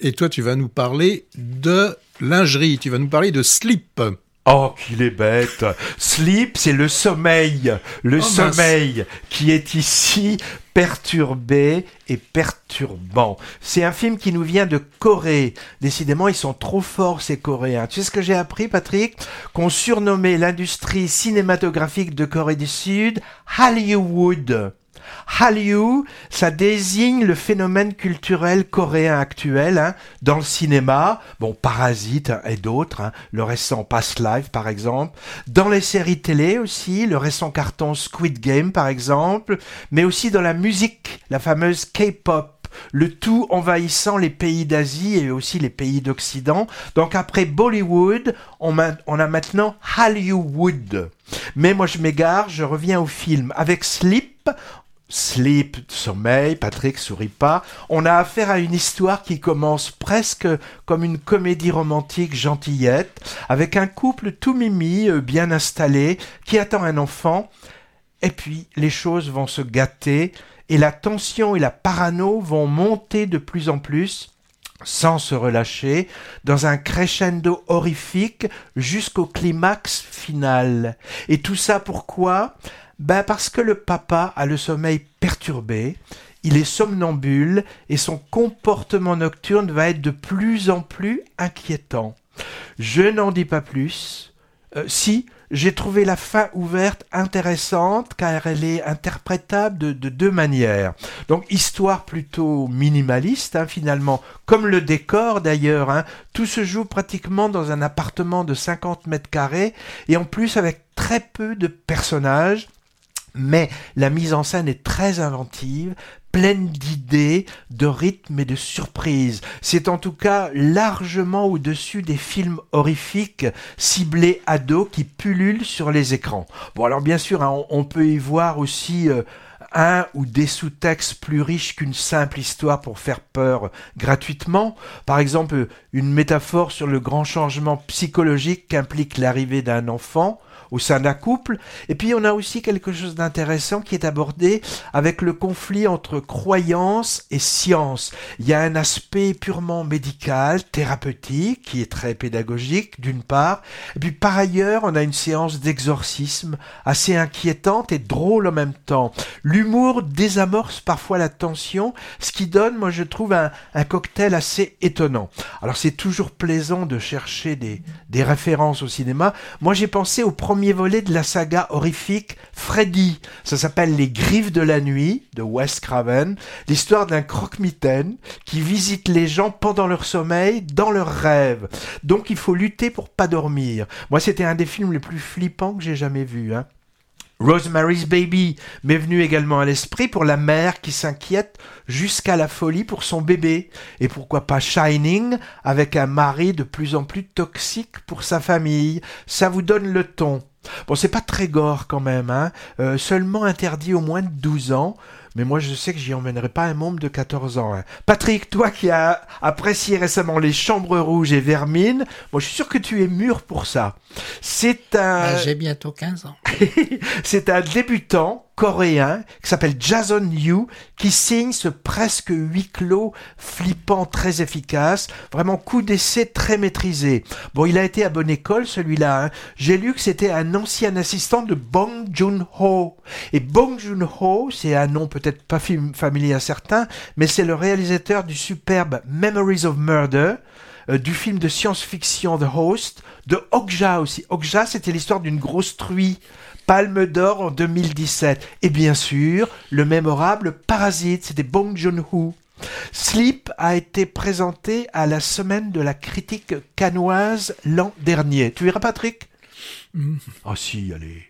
Et toi, tu vas nous parler de lingerie, tu vas nous parler de slip. Oh, qu'il est bête. Sleep, c'est le sommeil. Le Oh, sommeil qui est ici perturbé et perturbant. C'est un film qui nous vient de Corée. Décidément, ils sont trop forts, ces Coréens. Tu sais ce que j'ai appris, Patrick? Qu'on surnommait l'industrie cinématographique de Corée du Sud Hollywood. Hallyu, ça désigne le phénomène culturel coréen actuel hein, dans le cinéma, bon Parasite hein, et d'autres, hein, le récent Past Life par exemple, dans les séries télé aussi, le récent carton Squid Game par exemple, mais aussi dans la musique, la fameuse K-pop le tout envahissant les pays d'Asie et aussi les pays d'Occident. Donc après Bollywood, on, a maintenant Hollywood. Mais moi je m'égare, je reviens au film. Avec Sleep, Sleep, sommeil, Patrick sourit pas. On a affaire à une histoire qui commence presque comme une comédie romantique gentillette, avec un couple tout mimi, euh, bien installé, qui attend un enfant. Et puis les choses vont se gâter, et la tension et la parano vont monter de plus en plus sans se relâcher, dans un crescendo horrifique jusqu'au climax final. Et tout ça pourquoi? Ben parce que le papa a le sommeil perturbé, il est somnambule et son comportement nocturne va être de plus en plus inquiétant. Je n'en dis pas plus. Euh, si, j'ai trouvé la fin ouverte intéressante car elle est interprétable de, de deux manières. Donc histoire plutôt minimaliste hein, finalement, comme le décor d'ailleurs. Hein. Tout se joue pratiquement dans un appartement de 50 mètres carrés et en plus avec très peu de personnages mais la mise en scène est très inventive, pleine d'idées, de rythmes et de surprises. C'est en tout cas largement au-dessus des films horrifiques ciblés ados qui pullulent sur les écrans. Bon alors bien sûr, hein, on, peut y voir aussi... Euh, un ou des sous-textes plus riches qu'une simple histoire pour faire peur gratuitement. Par exemple, une métaphore sur le grand changement psychologique qu'implique l'arrivée d'un enfant, au sein d'un couple. Et puis on a aussi quelque chose d'intéressant qui est abordé avec le conflit entre croyance et science. Il y a un aspect purement médical, thérapeutique, qui est très pédagogique d'une part. Et puis par ailleurs, on a une séance d'exorcisme assez inquiétante et drôle en même temps. Désamorce parfois la tension, ce qui donne, moi je trouve, un, cocktail assez étonnant. Alors c'est toujours plaisant de chercher des, des références au cinéma. Moi j'ai pensé au premier volet de la saga horrifique Freddy. Ça s'appelle Les Griffes de la Nuit de Wes Craven, l'histoire d'un croque-mitaine qui visite les gens pendant leur sommeil, dans leurs rêves. Donc il faut lutter pour pas dormir. Moi c'était un des films les plus flippants que j'ai jamais vu. Hein. Rosemary's Baby m'est venu également à l'esprit pour la mère qui s'inquiète jusqu'à la folie pour son bébé. Et pourquoi pas Shining avec un mari de plus en plus toxique pour sa famille. Ça vous donne le ton. Bon, c'est pas très gore quand même, hein. Euh, seulement interdit au moins de 12 ans mais moi je sais que j'y emmènerai pas un membre de 14 ans. Hein. Patrick, toi qui as apprécié récemment les chambres rouges et vermine, moi je suis sûr que tu es mûr pour ça. C'est un... Ben, j'ai bientôt 15 ans. c'est un débutant coréen qui s'appelle Jason Yu qui signe ce presque huis clos flippant très efficace, vraiment coup d'essai très maîtrisé. Bon, il a été à bonne école celui-là. Hein. J'ai lu que c'était un ancien assistant de Bong Joon-ho. Et Bong Joon-ho, c'est un nom peut-être pas familier à certains, mais c'est le réalisateur du superbe Memories of Murder, euh, du film de science-fiction The Host, de Okja aussi. Okja, c'était l'histoire d'une grosse truie Palme d'or en 2017. Et bien sûr, le mémorable Parasite, c'était Bong Joon-ho. Sleep a été présenté à la semaine de la critique canoise l'an dernier. Tu verras Patrick? Mm. Ah si, allez.